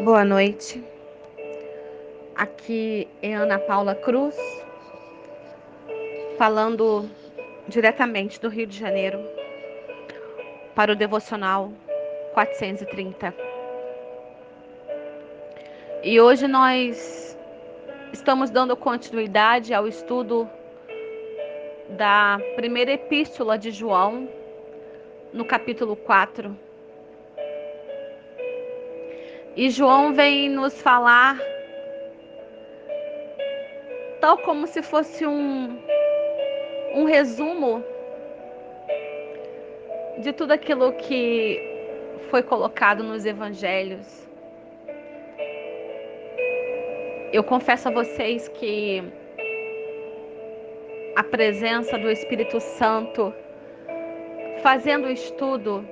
Boa noite. Aqui é Ana Paula Cruz, falando diretamente do Rio de Janeiro para o devocional 430. E hoje nós estamos dando continuidade ao estudo da primeira epístola de João, no capítulo 4 e João vem nos falar, tal como se fosse um, um resumo de tudo aquilo que foi colocado nos evangelhos. Eu confesso a vocês que a presença do Espírito Santo fazendo o estudo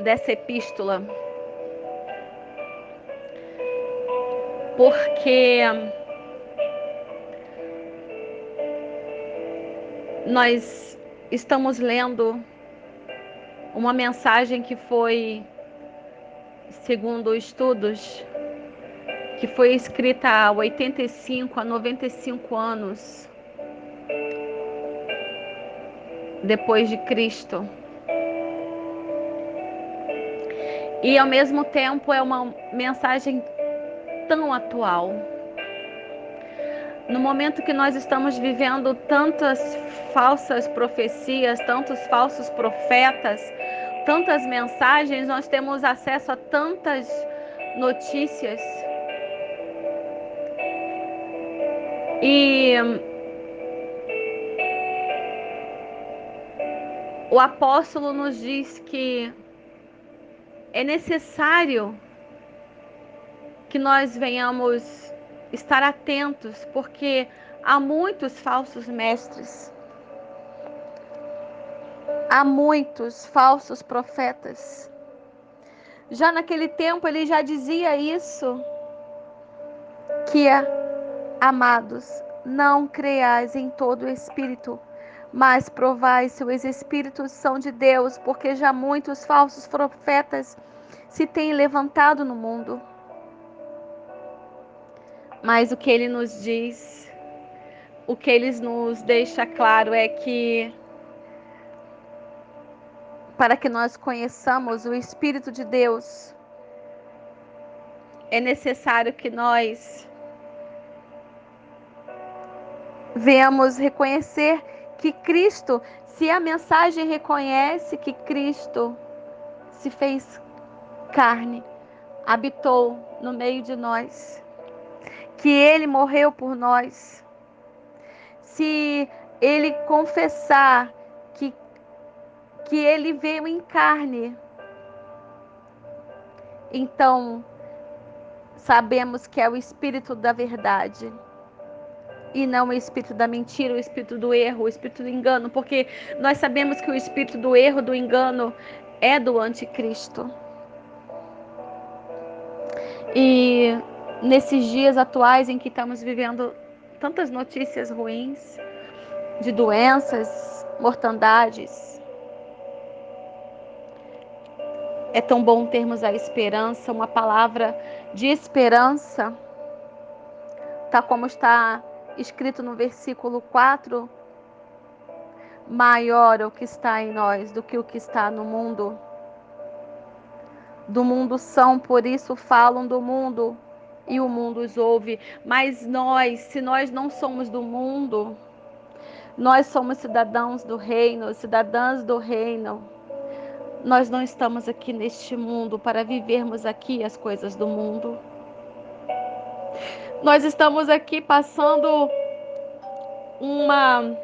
dessa epístola porque nós estamos lendo uma mensagem que foi, segundo estudos, que foi escrita há 85 a 95 anos depois de Cristo. E ao mesmo tempo é uma mensagem tão atual. No momento que nós estamos vivendo tantas falsas profecias, tantos falsos profetas, tantas mensagens, nós temos acesso a tantas notícias. E o apóstolo nos diz que é necessário que nós venhamos estar atentos, porque há muitos falsos mestres, há muitos falsos profetas. Já naquele tempo ele já dizia isso, que é, amados, não creiais em todo o espírito, mas provai se os espíritos são de Deus, porque já muitos falsos profetas se têm levantado no mundo. Mas o que ele nos diz, o que ele nos deixa claro é que para que nós conheçamos o Espírito de Deus, é necessário que nós venhamos reconhecer que Cristo, se a mensagem reconhece que Cristo se fez carne, habitou no meio de nós, que ele morreu por nós, se ele confessar que, que ele veio em carne, então sabemos que é o espírito da verdade e não o espírito da mentira, o espírito do erro, o espírito do engano, porque nós sabemos que o espírito do erro, do engano é do anticristo. E nesses dias atuais em que estamos vivendo tantas notícias ruins de doenças, mortandades. É tão bom termos a esperança, uma palavra de esperança, tá como está escrito no versículo 4, maior é o que está em nós do que o que está no mundo. Do mundo são, por isso falam do mundo, e o mundo os ouve. Mas nós, se nós não somos do mundo, nós somos cidadãos do reino, cidadãs do reino. Nós não estamos aqui neste mundo para vivermos aqui as coisas do mundo. Nós estamos aqui passando uma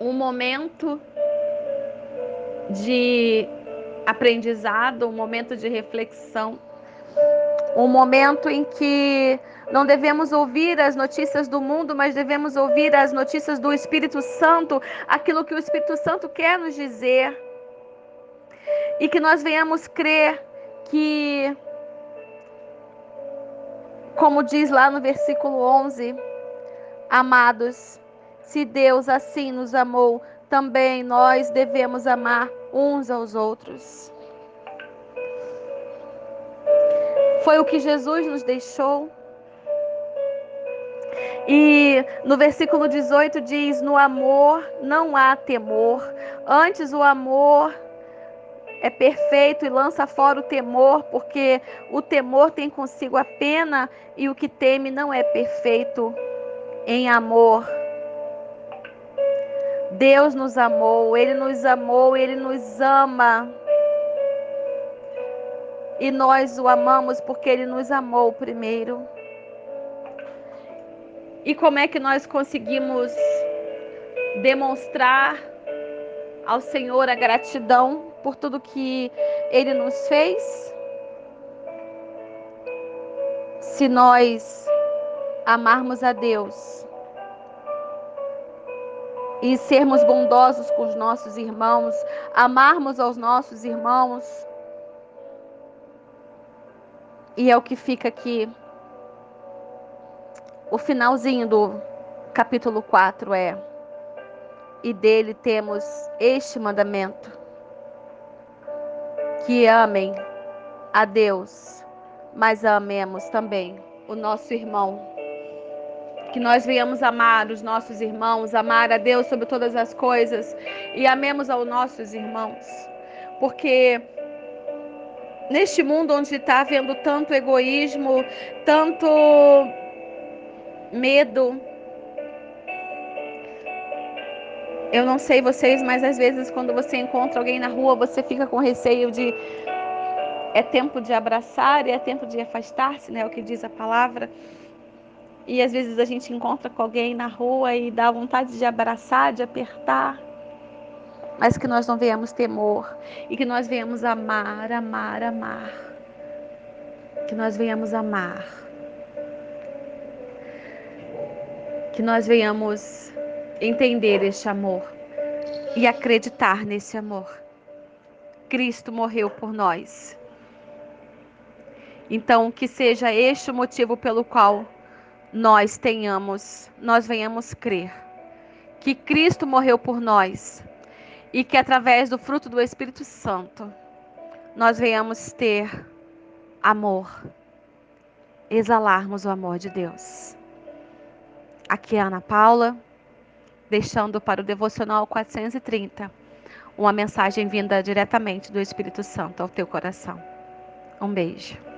um momento de aprendizado, um momento de reflexão um momento em que não devemos ouvir as notícias do mundo, mas devemos ouvir as notícias do Espírito Santo, aquilo que o Espírito Santo quer nos dizer. E que nós venhamos crer que, como diz lá no versículo 11, amados, se Deus assim nos amou, também nós devemos amar uns aos outros. Foi o que Jesus nos deixou. E no versículo 18 diz: No amor não há temor, antes o amor é perfeito e lança fora o temor, porque o temor tem consigo a pena e o que teme não é perfeito em amor. Deus nos amou, Ele nos amou, Ele nos ama. E nós o amamos porque Ele nos amou primeiro. E como é que nós conseguimos demonstrar ao Senhor a gratidão por tudo que Ele nos fez? Se nós amarmos a Deus e sermos bondosos com os nossos irmãos, amarmos aos nossos irmãos, e é o que fica aqui o finalzinho do capítulo 4 é: E dele temos este mandamento: que amem a Deus, mas amemos também o nosso irmão. Que nós venhamos amar os nossos irmãos, amar a Deus sobre todas as coisas e amemos aos nossos irmãos. Porque neste mundo onde está havendo tanto egoísmo, tanto medo. Eu não sei vocês, mas às vezes quando você encontra alguém na rua, você fica com receio de é tempo de abraçar e é tempo de afastar-se, né? É o que diz a palavra. E às vezes a gente encontra com alguém na rua e dá vontade de abraçar, de apertar. Mas que nós não venhamos temor e que nós venhamos amar, amar, amar. Que nós venhamos amar que nós venhamos entender este amor e acreditar nesse amor. Cristo morreu por nós. Então, que seja este o motivo pelo qual nós tenhamos, nós venhamos crer que Cristo morreu por nós e que através do fruto do Espírito Santo nós venhamos ter amor, exalarmos o amor de Deus. Aqui é Ana Paula, deixando para o Devocional 430 uma mensagem vinda diretamente do Espírito Santo ao teu coração. Um beijo.